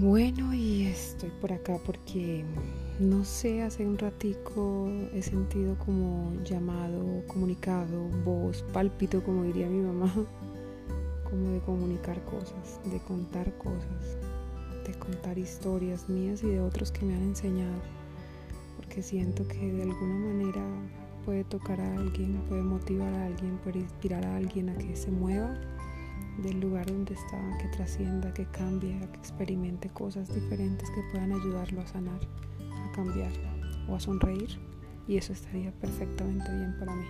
estoy por acá porque no sé, hace un ratico he sentido como llamado, comunicado, voz, pálpito, como diría mi mamá, como de comunicar cosas, de contar cosas, de contar historias mías y de otros que me han enseñado, porque siento que de alguna manera puede tocar a alguien, puede motivar a alguien, puede inspirar a alguien a que se mueva del lugar donde está, que trascienda, que cambie, que experimente cosas diferentes que puedan ayudarlo a sanar, a cambiar o a sonreír. Y eso estaría perfectamente bien para mí.